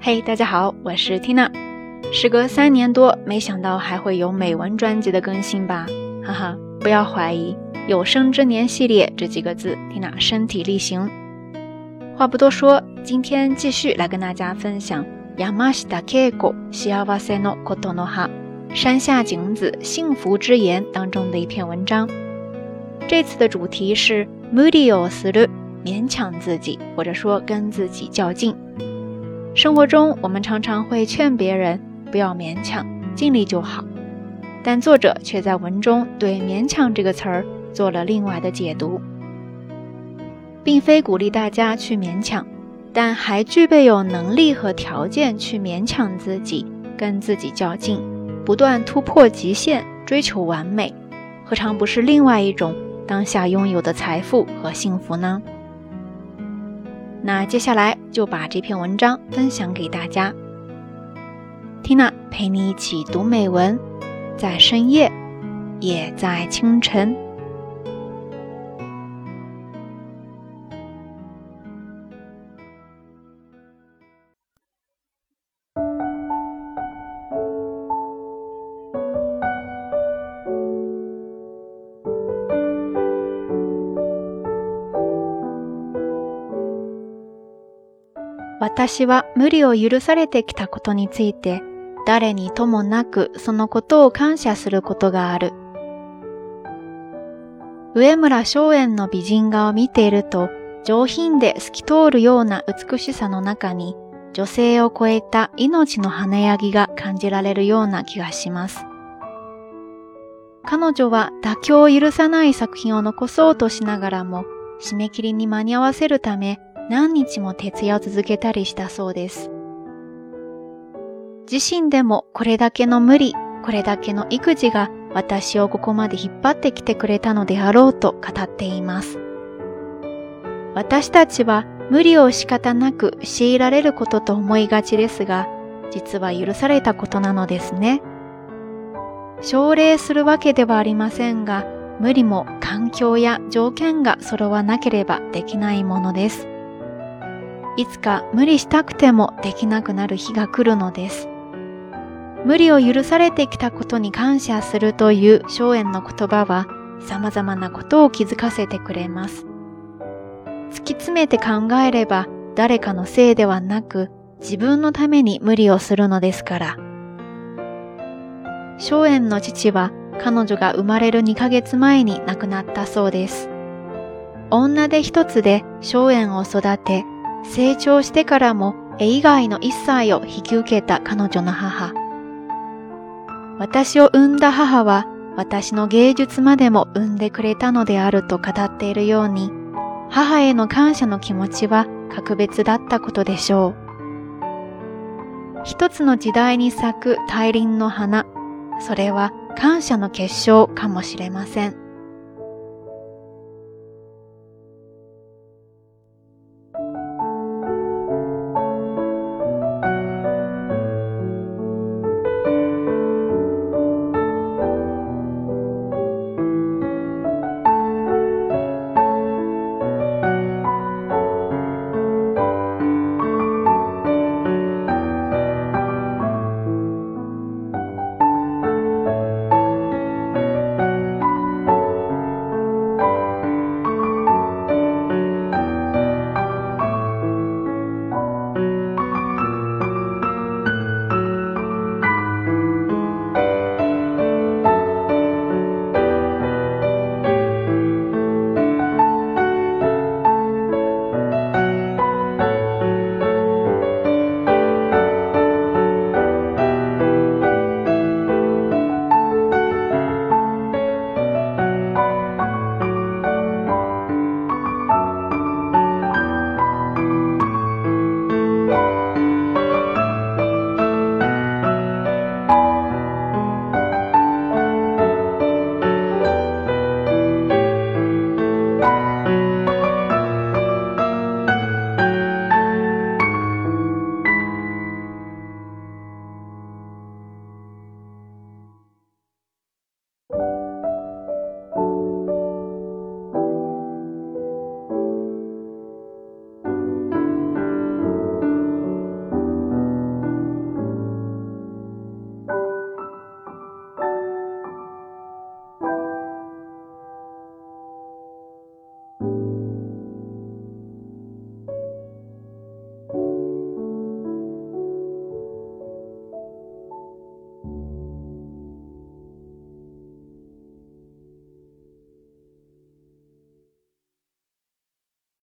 嘿，大家好，我是 Tina。时隔三年多，没想到还会有美文专辑的更新吧？哈哈，不要怀疑，有生之年系列这几个字，Tina 身体力行。话不多说，今天继续来跟大家分享《Yamashita Keiko s i a w a s e no Koto no Ha》山下景子幸福之言当中的一篇文章。这次的主题是 Mudio s u 勉强自己，或者说跟自己较劲。生活中，我们常常会劝别人不要勉强，尽力就好。但作者却在文中对“勉强”这个词儿做了另外的解读，并非鼓励大家去勉强，但还具备有能力和条件去勉强自己，跟自己较劲，不断突破极限，追求完美，何尝不是另外一种当下拥有的财富和幸福呢？那接下来就把这篇文章分享给大家。Tina 陪你一起读美文，在深夜，也在清晨。私は無理を許されてきたことについて、誰にともなくそのことを感謝することがある。上村松園の美人画を見ていると、上品で透き通るような美しさの中に、女性を超えた命の華やぎが感じられるような気がします。彼女は妥協を許さない作品を残そうとしながらも、締め切りに間に合わせるため、何日も徹夜を続けたりしたそうです。自身でもこれだけの無理、これだけの育児が私をここまで引っ張ってきてくれたのであろうと語っています。私たちは無理を仕方なく強いられることと思いがちですが、実は許されたことなのですね。奨励するわけではありませんが、無理も環境や条件が揃わなければできないものです。いつか無理したくてもできなくなる日が来るのです。無理を許されてきたことに感謝するという荘園の言葉は様々なことを気づかせてくれます。突き詰めて考えれば誰かのせいではなく自分のために無理をするのですから。荘園の父は彼女が生まれる2ヶ月前に亡くなったそうです。女手一つで荘園を育て成長してからも絵以外の一切を引き受けた彼女の母。私を産んだ母は私の芸術までも産んでくれたのであると語っているように、母への感謝の気持ちは格別だったことでしょう。一つの時代に咲く大輪の花、それは感謝の結晶かもしれません。